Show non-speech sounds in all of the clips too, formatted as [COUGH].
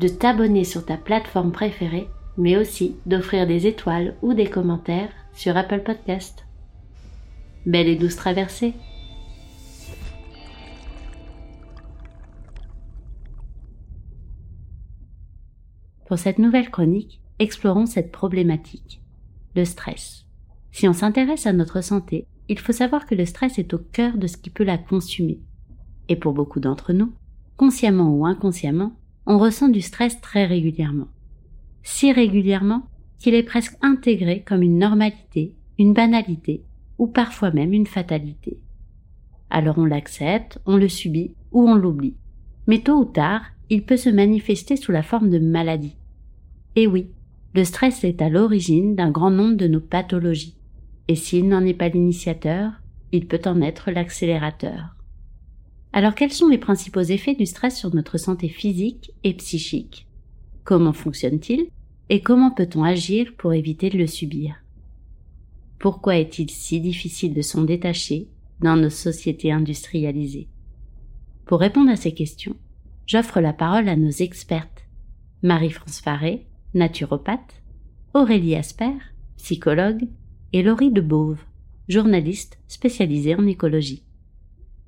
de t'abonner sur ta plateforme préférée, mais aussi d'offrir des étoiles ou des commentaires sur Apple Podcast. Belle et douce traversée Pour cette nouvelle chronique, explorons cette problématique, le stress. Si on s'intéresse à notre santé, il faut savoir que le stress est au cœur de ce qui peut la consumer. Et pour beaucoup d'entre nous, consciemment ou inconsciemment, on ressent du stress très régulièrement. Si régulièrement qu'il est presque intégré comme une normalité, une banalité ou parfois même une fatalité. Alors on l'accepte, on le subit ou on l'oublie. Mais tôt ou tard, il peut se manifester sous la forme de maladie. Et oui, le stress est à l'origine d'un grand nombre de nos pathologies. Et s'il n'en est pas l'initiateur, il peut en être l'accélérateur. Alors quels sont les principaux effets du stress sur notre santé physique et psychique? Comment fonctionne-t-il? Et comment peut-on agir pour éviter de le subir? Pourquoi est-il si difficile de s'en détacher dans nos sociétés industrialisées? Pour répondre à ces questions, j'offre la parole à nos expertes. Marie-France Faré, naturopathe, Aurélie Asper, psychologue, et Laurie de Beauve, journaliste spécialisée en écologie.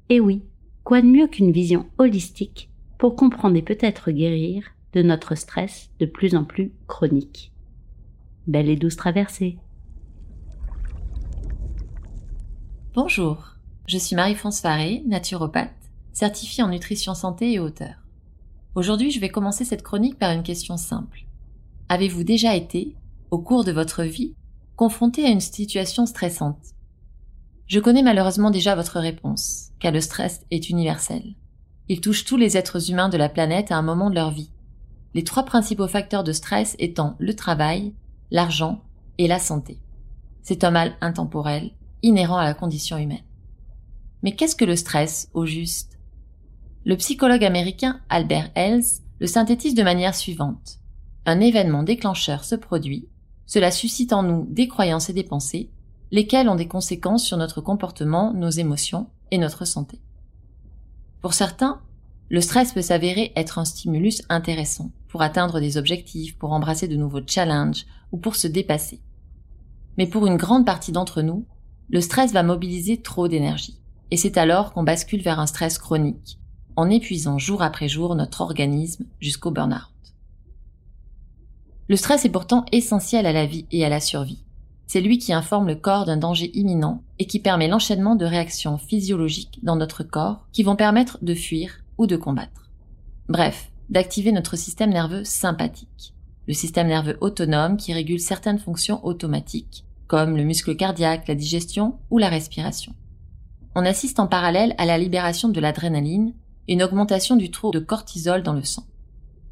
Et oui, quoi de mieux qu'une vision holistique pour comprendre et peut-être guérir de notre stress de plus en plus chronique? Belle et douce traversée. Bonjour, je suis Marie-France Faré, naturopathe, certifiée en nutrition santé et auteur. Aujourd'hui, je vais commencer cette chronique par une question simple. Avez-vous déjà été, au cours de votre vie, confronté à une situation stressante? Je connais malheureusement déjà votre réponse, car le stress est universel. Il touche tous les êtres humains de la planète à un moment de leur vie. Les trois principaux facteurs de stress étant le travail, l'argent et la santé. C'est un mal intemporel, inhérent à la condition humaine. Mais qu'est-ce que le stress, au juste? Le psychologue américain Albert Ells le synthétise de manière suivante. Un événement déclencheur se produit, cela suscite en nous des croyances et des pensées, lesquelles ont des conséquences sur notre comportement, nos émotions et notre santé. Pour certains, le stress peut s'avérer être un stimulus intéressant pour atteindre des objectifs, pour embrasser de nouveaux challenges ou pour se dépasser. Mais pour une grande partie d'entre nous, le stress va mobiliser trop d'énergie. Et c'est alors qu'on bascule vers un stress chronique, en épuisant jour après jour notre organisme jusqu'au burn-out. Le stress est pourtant essentiel à la vie et à la survie. C'est lui qui informe le corps d'un danger imminent et qui permet l'enchaînement de réactions physiologiques dans notre corps qui vont permettre de fuir ou de combattre. Bref, d'activer notre système nerveux sympathique, le système nerveux autonome qui régule certaines fonctions automatiques, comme le muscle cardiaque, la digestion ou la respiration. On assiste en parallèle à la libération de l'adrénaline une augmentation du taux de cortisol dans le sang.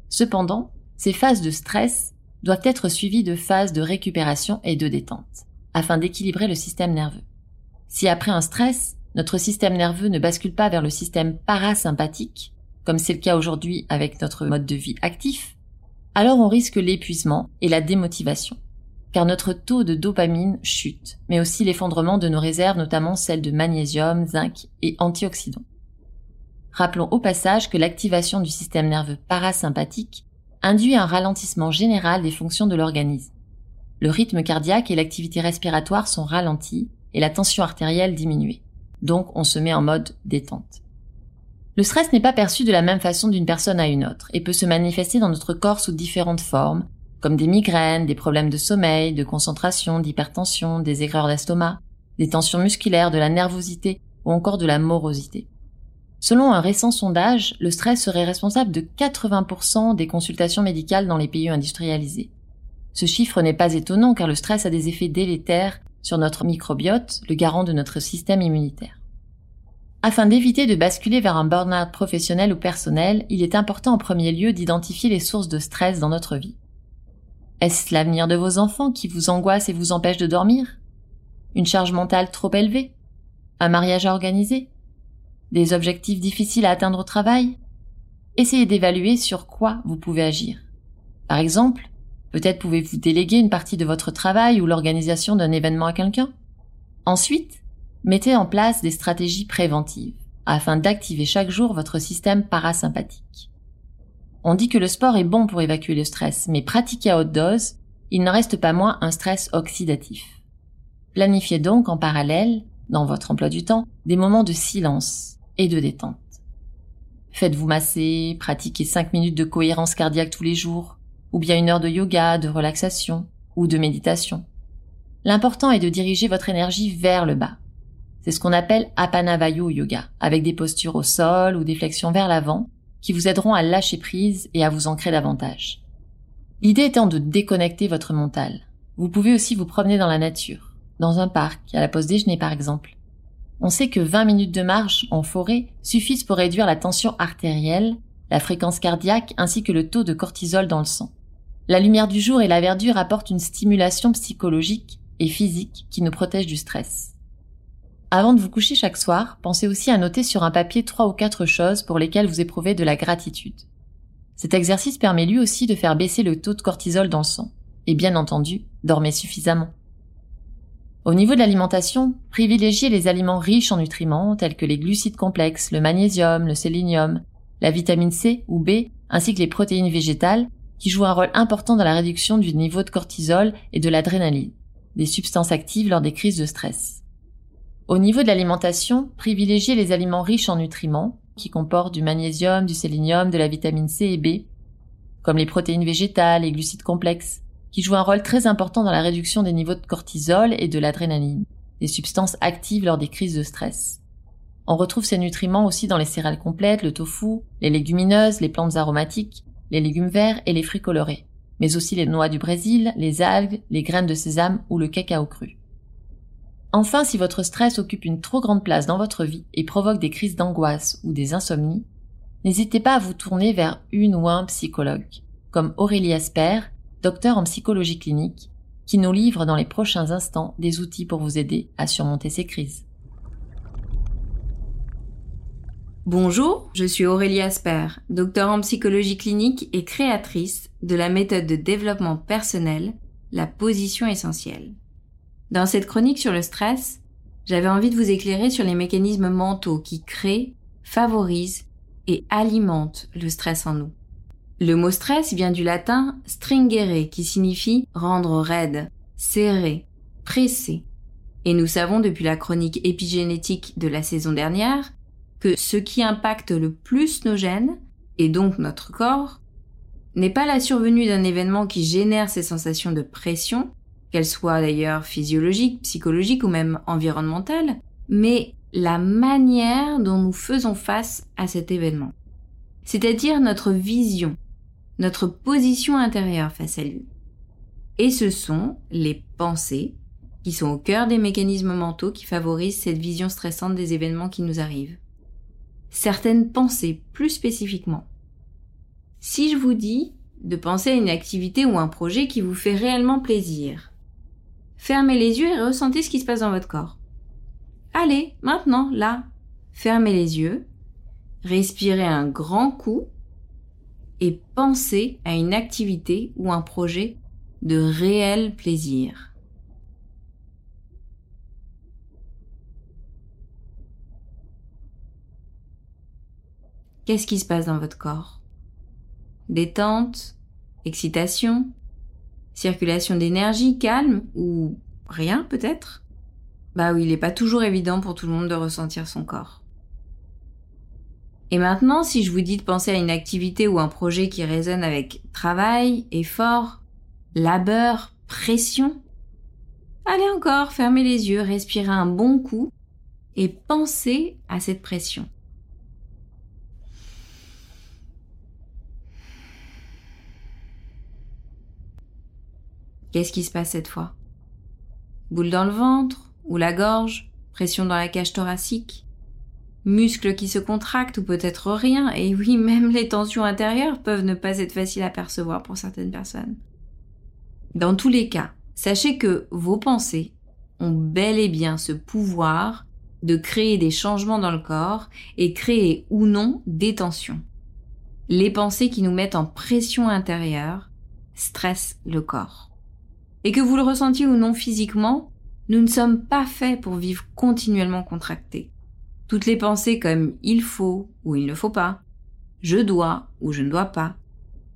Cependant, ces phases de stress doivent être suivies de phases de récupération et de détente, afin d'équilibrer le système nerveux. Si après un stress, notre système nerveux ne bascule pas vers le système parasympathique, comme c'est le cas aujourd'hui avec notre mode de vie actif, alors on risque l'épuisement et la démotivation, car notre taux de dopamine chute, mais aussi l'effondrement de nos réserves, notamment celles de magnésium, zinc et antioxydants. Rappelons au passage que l'activation du système nerveux parasympathique induit un ralentissement général des fonctions de l'organisme. Le rythme cardiaque et l'activité respiratoire sont ralentis et la tension artérielle diminuée. Donc on se met en mode détente. Le stress n'est pas perçu de la même façon d'une personne à une autre et peut se manifester dans notre corps sous différentes formes, comme des migraines, des problèmes de sommeil, de concentration, d'hypertension, des aigreurs d'estomac, des tensions musculaires, de la nervosité ou encore de la morosité. Selon un récent sondage, le stress serait responsable de 80% des consultations médicales dans les pays industrialisés. Ce chiffre n'est pas étonnant car le stress a des effets délétères sur notre microbiote, le garant de notre système immunitaire. Afin d'éviter de basculer vers un burn-out professionnel ou personnel, il est important en premier lieu d'identifier les sources de stress dans notre vie. Est-ce l'avenir de vos enfants qui vous angoisse et vous empêche de dormir? Une charge mentale trop élevée? Un mariage à organiser? Des objectifs difficiles à atteindre au travail? Essayez d'évaluer sur quoi vous pouvez agir. Par exemple, peut-être pouvez-vous déléguer une partie de votre travail ou l'organisation d'un événement à quelqu'un Ensuite, mettez en place des stratégies préventives afin d'activer chaque jour votre système parasympathique. On dit que le sport est bon pour évacuer le stress, mais pratiqué à haute dose, il n'en reste pas moins un stress oxydatif. Planifiez donc en parallèle, dans votre emploi du temps, des moments de silence et de détente. Faites-vous masser, pratiquez 5 minutes de cohérence cardiaque tous les jours, ou bien une heure de yoga, de relaxation ou de méditation. L'important est de diriger votre énergie vers le bas. C'est ce qu'on appelle Apanavayu Yoga, avec des postures au sol ou des flexions vers l'avant, qui vous aideront à lâcher prise et à vous ancrer davantage. L'idée étant de déconnecter votre mental. Vous pouvez aussi vous promener dans la nature, dans un parc, à la pause déjeuner par exemple. On sait que 20 minutes de marche en forêt suffisent pour réduire la tension artérielle, la fréquence cardiaque ainsi que le taux de cortisol dans le sang. La lumière du jour et la verdure apportent une stimulation psychologique et physique qui nous protège du stress. Avant de vous coucher chaque soir, pensez aussi à noter sur un papier trois ou quatre choses pour lesquelles vous éprouvez de la gratitude. Cet exercice permet lui aussi de faire baisser le taux de cortisol dans le sang. Et bien entendu, dormez suffisamment. Au niveau de l'alimentation, privilégiez les aliments riches en nutriments tels que les glucides complexes, le magnésium, le sélénium, la vitamine C ou B, ainsi que les protéines végétales, qui jouent un rôle important dans la réduction du niveau de cortisol et de l'adrénaline, des substances actives lors des crises de stress. Au niveau de l'alimentation, privilégiez les aliments riches en nutriments, qui comportent du magnésium, du sélénium, de la vitamine C et B, comme les protéines végétales et glucides complexes, qui jouent un rôle très important dans la réduction des niveaux de cortisol et de l'adrénaline, des substances actives lors des crises de stress. On retrouve ces nutriments aussi dans les céréales complètes, le tofu, les légumineuses, les plantes aromatiques, les légumes verts et les fruits colorés, mais aussi les noix du Brésil, les algues, les graines de sésame ou le cacao cru. Enfin, si votre stress occupe une trop grande place dans votre vie et provoque des crises d'angoisse ou des insomnies, n'hésitez pas à vous tourner vers une ou un psychologue, comme Aurélie Asper, docteur en psychologie clinique, qui nous livre dans les prochains instants des outils pour vous aider à surmonter ces crises. Bonjour, je suis Aurélie Asper, docteur en psychologie clinique et créatrice de la méthode de développement personnel, la position essentielle. Dans cette chronique sur le stress, j'avais envie de vous éclairer sur les mécanismes mentaux qui créent, favorisent et alimentent le stress en nous. Le mot stress vient du latin stringere qui signifie rendre raide, serré, pressé. Et nous savons depuis la chronique épigénétique de la saison dernière que ce qui impacte le plus nos gènes, et donc notre corps, n'est pas la survenue d'un événement qui génère ces sensations de pression, qu'elle soit d'ailleurs physiologique, psychologique ou même environnementale, mais la manière dont nous faisons face à cet événement. C'est-à-dire notre vision, notre position intérieure face à lui. Et ce sont les pensées qui sont au cœur des mécanismes mentaux qui favorisent cette vision stressante des événements qui nous arrivent. Certaines pensées plus spécifiquement. Si je vous dis de penser à une activité ou un projet qui vous fait réellement plaisir, Fermez les yeux et ressentez ce qui se passe dans votre corps. Allez, maintenant, là, fermez les yeux, respirez un grand coup et pensez à une activité ou un projet de réel plaisir. Qu'est-ce qui se passe dans votre corps? Détente Excitation circulation d'énergie, calme ou rien peut-être? Bah oui, il n'est pas toujours évident pour tout le monde de ressentir son corps. Et maintenant, si je vous dis de penser à une activité ou un projet qui résonne avec travail, effort, labeur, pression. Allez encore, fermez les yeux, respirez un bon coup et pensez à cette pression. Qu'est-ce qui se passe cette fois? Boule dans le ventre ou la gorge? Pression dans la cage thoracique? Muscles qui se contractent ou peut-être rien, et oui, [LAUGHS] même les tensions intérieures peuvent ne pas être faciles à percevoir pour certaines personnes. Dans tous les cas, sachez que vos pensées ont bel et bien ce pouvoir de créer des changements dans le corps et créer ou non des tensions. Les pensées qui nous mettent en pression intérieure stressent le corps. Et que vous le ressentiez ou non physiquement, nous ne sommes pas faits pour vivre continuellement contractés. Toutes les pensées comme il faut ou il ne faut pas, je dois ou je ne dois pas,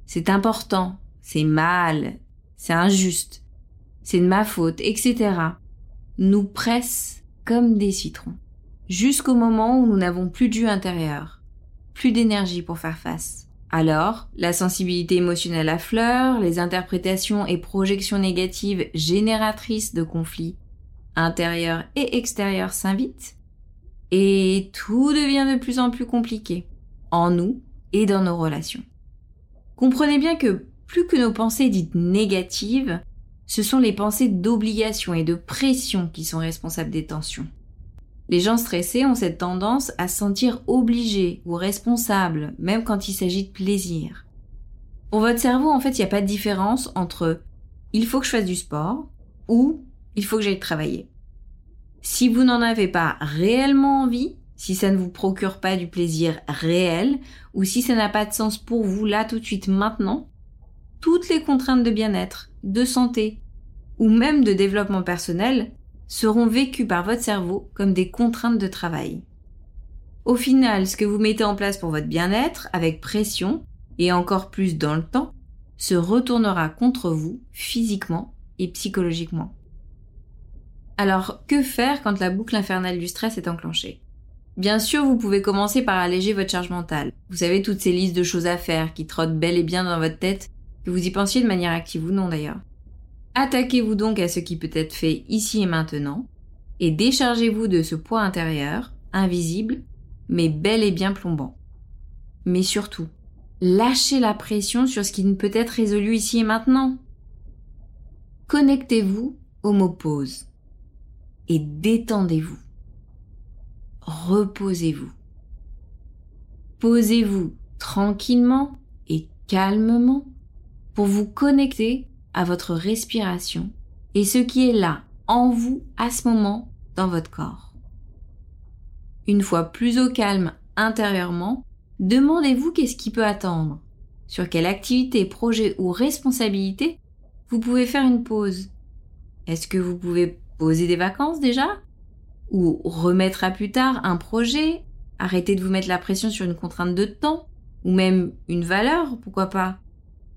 c'est important, c'est mal, c'est injuste, c'est de ma faute, etc., nous pressent comme des citrons, jusqu'au moment où nous n'avons plus de intérieur, plus d'énergie pour faire face. Alors, la sensibilité émotionnelle à fleur, les interprétations et projections négatives génératrices de conflits intérieurs et extérieurs s'invitent, et tout devient de plus en plus compliqué, en nous et dans nos relations. Comprenez bien que plus que nos pensées dites négatives, ce sont les pensées d'obligation et de pression qui sont responsables des tensions. Les gens stressés ont cette tendance à se sentir obligés ou responsables, même quand il s'agit de plaisir. Pour votre cerveau, en fait, il n'y a pas de différence entre il faut que je fasse du sport ou il faut que j'aille travailler. Si vous n'en avez pas réellement envie, si ça ne vous procure pas du plaisir réel, ou si ça n'a pas de sens pour vous là tout de suite maintenant, toutes les contraintes de bien-être, de santé, ou même de développement personnel seront vécues par votre cerveau comme des contraintes de travail. Au final, ce que vous mettez en place pour votre bien-être, avec pression, et encore plus dans le temps, se retournera contre vous physiquement et psychologiquement. Alors, que faire quand la boucle infernale du stress est enclenchée? Bien sûr, vous pouvez commencer par alléger votre charge mentale. Vous savez toutes ces listes de choses à faire qui trottent bel et bien dans votre tête, que vous y pensiez de manière active ou non d'ailleurs. Attaquez-vous donc à ce qui peut être fait ici et maintenant, et déchargez-vous de ce poids intérieur, invisible, mais bel et bien plombant. Mais surtout, lâchez la pression sur ce qui ne peut être résolu ici et maintenant. Connectez-vous au mot pause et détendez-vous. Reposez-vous. Posez-vous tranquillement et calmement pour vous connecter à votre respiration et ce qui est là en vous à ce moment dans votre corps. Une fois plus au calme intérieurement, demandez-vous qu'est-ce qui peut attendre, sur quelle activité, projet ou responsabilité vous pouvez faire une pause. Est-ce que vous pouvez poser des vacances déjà? Ou remettre à plus tard un projet? Arrêter de vous mettre la pression sur une contrainte de temps? Ou même une valeur, pourquoi pas?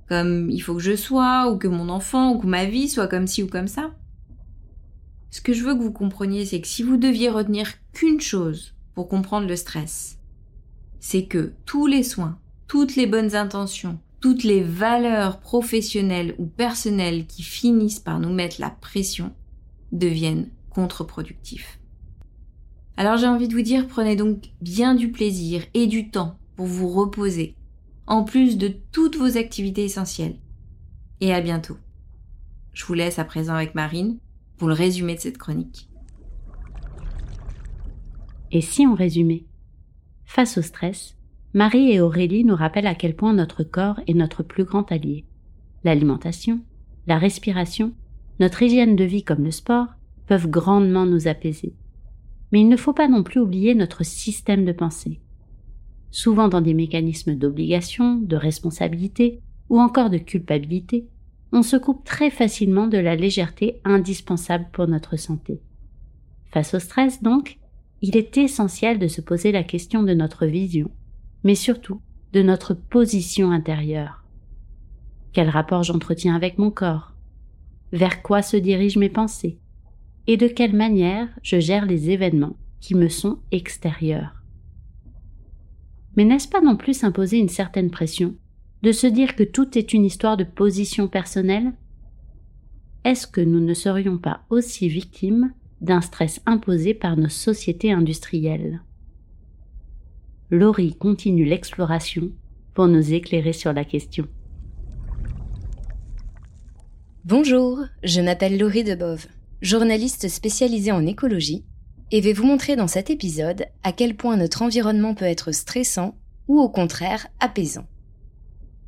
Comme il faut que je sois, ou que mon enfant, ou que ma vie soit comme ci ou comme ça? Ce que je veux que vous compreniez, c'est que si vous deviez retenir qu'une chose pour comprendre le stress, c'est que tous les soins, toutes les bonnes intentions, toutes les valeurs professionnelles ou personnelles qui finissent par nous mettre la pression deviennent contre-productifs. Alors j'ai envie de vous dire, prenez donc bien du plaisir et du temps pour vous reposer, en plus de toutes vos activités essentielles. Et à bientôt. Je vous laisse à présent avec Marine pour le résumé de cette chronique. Et si on résumait? Face au stress, Marie et Aurélie nous rappellent à quel point notre corps est notre plus grand allié. L'alimentation, la respiration notre hygiène de vie comme le sport peuvent grandement nous apaiser. Mais il ne faut pas non plus oublier notre système de pensée. Souvent dans des mécanismes d'obligation, de responsabilité ou encore de culpabilité, on se coupe très facilement de la légèreté indispensable pour notre santé. Face au stress, donc, il est essentiel de se poser la question de notre vision, mais surtout de notre position intérieure. Quel rapport j'entretiens avec mon corps? Vers quoi se dirigent mes pensées, et de quelle manière je gère les événements qui me sont extérieurs? Mais n'est-ce pas non plus s'imposer une certaine pression, de se dire que tout est une histoire de position personnelle, est-ce que nous ne serions pas aussi victimes d'un stress imposé par nos sociétés industrielles? Laurie continue l'exploration pour nous éclairer sur la question. Bonjour, je m'appelle Laurie Debove, journaliste spécialisée en écologie, et vais vous montrer dans cet épisode à quel point notre environnement peut être stressant ou au contraire apaisant.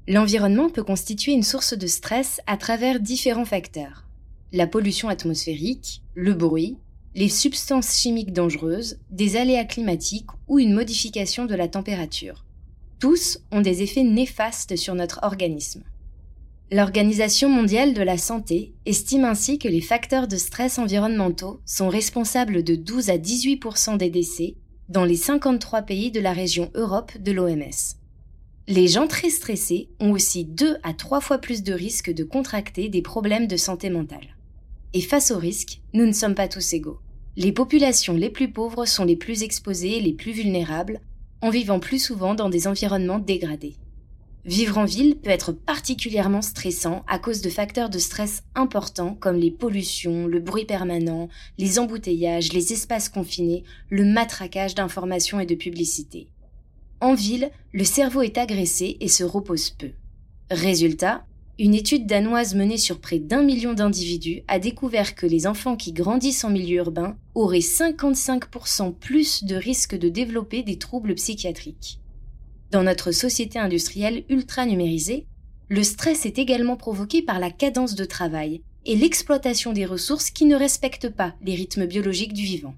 L'environnement peut constituer une source de stress à travers différents facteurs. La pollution atmosphérique, le bruit, les substances chimiques dangereuses, des aléas climatiques ou une modification de la température. Tous ont des effets néfastes sur notre organisme. L'Organisation mondiale de la santé estime ainsi que les facteurs de stress environnementaux sont responsables de 12 à 18% des décès dans les 53 pays de la région Europe de l'OMS. Les gens très stressés ont aussi 2 à 3 fois plus de risques de contracter des problèmes de santé mentale. Et face aux risques, nous ne sommes pas tous égaux. Les populations les plus pauvres sont les plus exposées et les plus vulnérables, en vivant plus souvent dans des environnements dégradés. Vivre en ville peut être particulièrement stressant à cause de facteurs de stress importants comme les pollutions, le bruit permanent, les embouteillages, les espaces confinés, le matraquage d'informations et de publicité. En ville, le cerveau est agressé et se repose peu. Résultat, une étude danoise menée sur près d'un million d'individus a découvert que les enfants qui grandissent en milieu urbain auraient 55% plus de risques de développer des troubles psychiatriques. Dans notre société industrielle ultra numérisée, le stress est également provoqué par la cadence de travail et l'exploitation des ressources qui ne respectent pas les rythmes biologiques du vivant.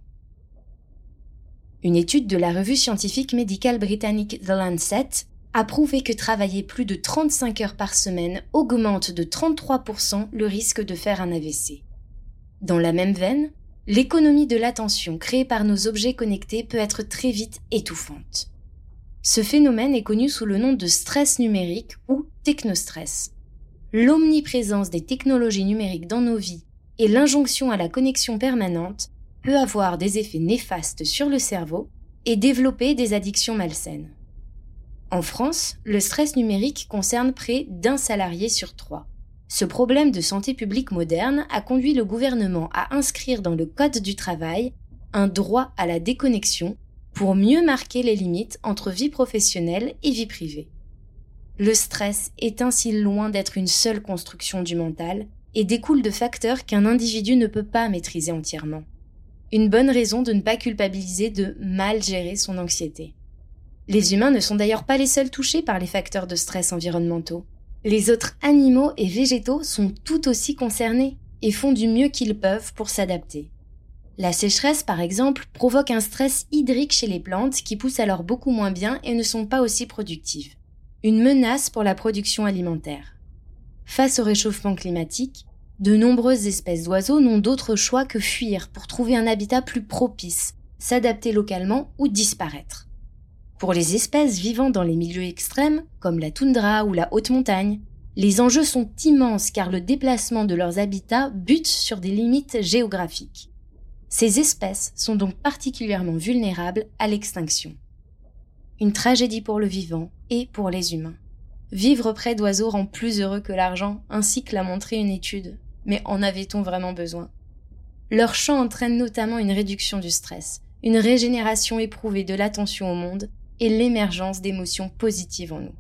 Une étude de la revue scientifique médicale britannique The Lancet a prouvé que travailler plus de 35 heures par semaine augmente de 33% le risque de faire un AVC. Dans la même veine, l'économie de l'attention créée par nos objets connectés peut être très vite étouffante. Ce phénomène est connu sous le nom de stress numérique ou technostress. L'omniprésence des technologies numériques dans nos vies et l'injonction à la connexion permanente peut avoir des effets néfastes sur le cerveau et développer des addictions malsaines. En France, le stress numérique concerne près d'un salarié sur trois. Ce problème de santé publique moderne a conduit le gouvernement à inscrire dans le Code du travail un droit à la déconnexion pour mieux marquer les limites entre vie professionnelle et vie privée. Le stress est ainsi loin d'être une seule construction du mental et découle de facteurs qu'un individu ne peut pas maîtriser entièrement. Une bonne raison de ne pas culpabiliser de mal gérer son anxiété. Les humains ne sont d'ailleurs pas les seuls touchés par les facteurs de stress environnementaux. Les autres animaux et végétaux sont tout aussi concernés et font du mieux qu'ils peuvent pour s'adapter. La sécheresse, par exemple, provoque un stress hydrique chez les plantes qui poussent alors beaucoup moins bien et ne sont pas aussi productives. Une menace pour la production alimentaire. Face au réchauffement climatique, de nombreuses espèces d'oiseaux n'ont d'autre choix que fuir pour trouver un habitat plus propice, s'adapter localement ou disparaître. Pour les espèces vivant dans les milieux extrêmes, comme la toundra ou la haute montagne, les enjeux sont immenses car le déplacement de leurs habitats bute sur des limites géographiques. Ces espèces sont donc particulièrement vulnérables à l'extinction. Une tragédie pour le vivant et pour les humains. Vivre près d'oiseaux rend plus heureux que l'argent, ainsi que l'a montré une étude. Mais en avait-on vraiment besoin? Leur chant entraîne notamment une réduction du stress, une régénération éprouvée de l'attention au monde et l'émergence d'émotions positives en nous.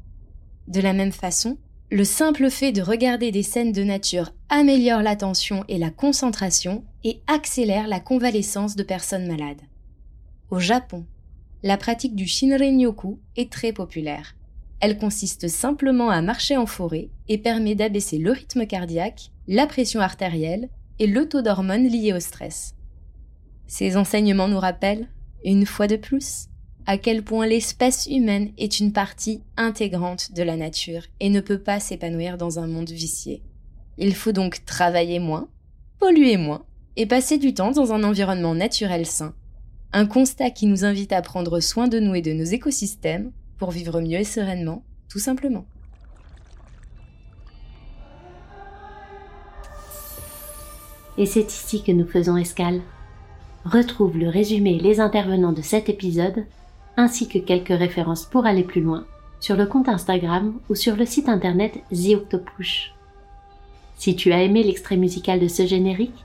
De la même façon, le simple fait de regarder des scènes de nature améliore l'attention et la concentration et accélère la convalescence de personnes malades. Au Japon, la pratique du Shinrin-yoku est très populaire. Elle consiste simplement à marcher en forêt et permet d'abaisser le rythme cardiaque, la pression artérielle et le taux d'hormones liés au stress. Ces enseignements nous rappellent, une fois de plus, à quel point l'espèce humaine est une partie intégrante de la nature et ne peut pas s'épanouir dans un monde vicié. Il faut donc travailler moins, polluer moins et passer du temps dans un environnement naturel sain. Un constat qui nous invite à prendre soin de nous et de nos écosystèmes pour vivre mieux et sereinement, tout simplement. Et c'est ici que nous faisons escale. Retrouve le résumé et les intervenants de cet épisode ainsi que quelques références pour aller plus loin sur le compte Instagram ou sur le site internet The Si tu as aimé l'extrait musical de ce générique,